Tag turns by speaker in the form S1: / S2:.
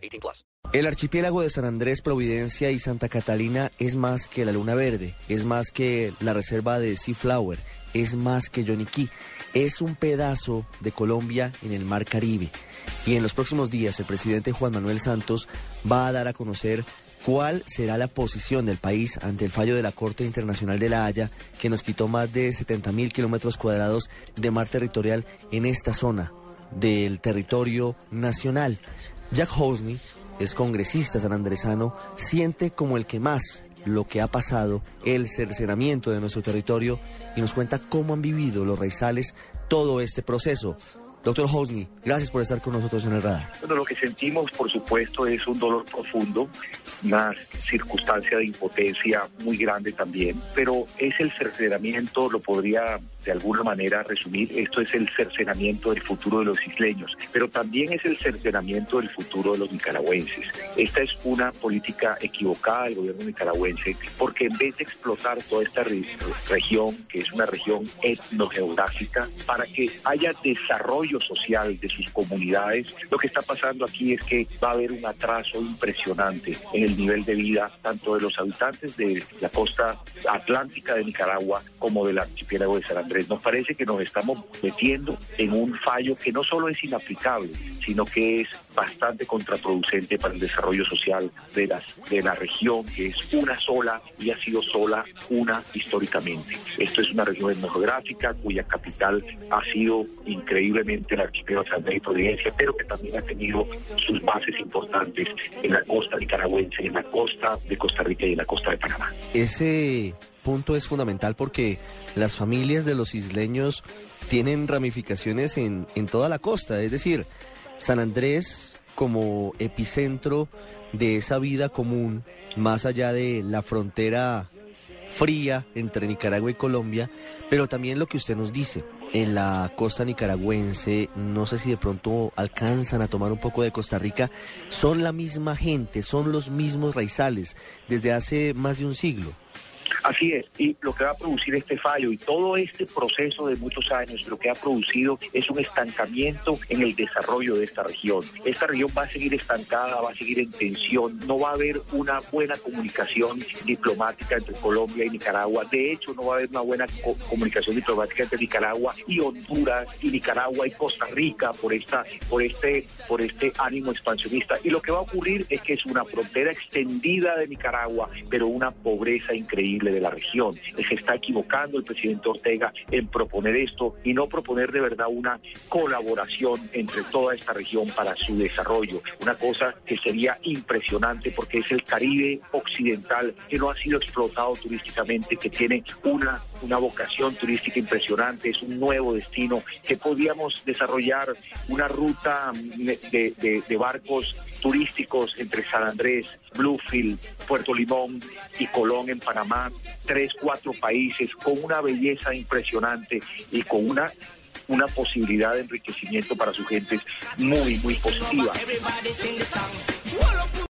S1: 18 plus.
S2: El archipiélago de San Andrés, Providencia y Santa Catalina es más que la Luna Verde, es más que la reserva de Seaflower, es más que Yoniquí. Es un pedazo de Colombia en el Mar Caribe. Y en los próximos días el presidente Juan Manuel Santos va a dar a conocer ¿Cuál será la posición del país ante el fallo de la Corte Internacional de la Haya que nos quitó más de 70 mil kilómetros cuadrados de mar territorial en esta zona del territorio nacional? Jack Hosney es congresista sanandresano, siente como el que más lo que ha pasado, el cercenamiento de nuestro territorio y nos cuenta cómo han vivido los raizales todo este proceso. Doctor Hosni, gracias por estar con nosotros en el radar.
S3: Bueno, lo que sentimos, por supuesto, es un dolor profundo, una circunstancia de impotencia muy grande también, pero es el cercenamiento, lo podría de alguna manera resumir, esto es el cercenamiento del futuro de los isleños, pero también es el cercenamiento del futuro de los nicaragüenses. Esta es una política equivocada del gobierno nicaragüense, porque en vez de explotar toda esta región, que es una región etnogeográfica, para que haya desarrollo social de sus comunidades, lo que está pasando aquí es que va a haber un atraso impresionante en el nivel de vida tanto de los habitantes de la costa atlántica de Nicaragua como del archipiélago de San nos parece que nos estamos metiendo en un fallo que no solo es inaplicable, sino que es bastante contraproducente para el desarrollo social de, las, de la región, que es una sola y ha sido sola una históricamente. Esto es una región etnográfica cuya capital ha sido increíblemente el archipiélago de San Andrés y Providencia, pero que también ha tenido sus bases importantes en la costa nicaragüense, en la costa de Costa Rica y en la costa de Panamá.
S2: Ese punto es fundamental porque las familias de los isleños tienen ramificaciones en, en toda la costa, es decir, San Andrés como epicentro de esa vida común, más allá de la frontera fría entre Nicaragua y Colombia, pero también lo que usted nos dice, en la costa nicaragüense, no sé si de pronto alcanzan a tomar un poco de Costa Rica, son la misma gente, son los mismos raizales desde hace más de un siglo.
S3: Así es, y lo que va a producir este fallo y todo este proceso de muchos años, lo que ha producido es un estancamiento en el desarrollo de esta región. Esta región va a seguir estancada, va a seguir en tensión, no va a haber una buena comunicación diplomática entre Colombia y Nicaragua. De hecho, no va a haber una buena comunicación diplomática entre Nicaragua y Honduras y Nicaragua y Costa Rica por esta, por este, por este ánimo expansionista. Y lo que va a ocurrir es que es una frontera extendida de Nicaragua, pero una pobreza increíble la región. Se está equivocando el presidente Ortega en proponer esto y no proponer de verdad una colaboración entre toda esta región para su desarrollo. Una cosa que sería impresionante porque es el Caribe occidental que no ha sido explotado turísticamente, que tiene una, una vocación turística impresionante, es un nuevo destino, que podíamos desarrollar una ruta de, de barcos turísticos entre San Andrés, Bluefield, Puerto Limón y Colón en Panamá, tres, cuatro países con una belleza impresionante y con una una posibilidad de enriquecimiento para su gente muy, muy positiva.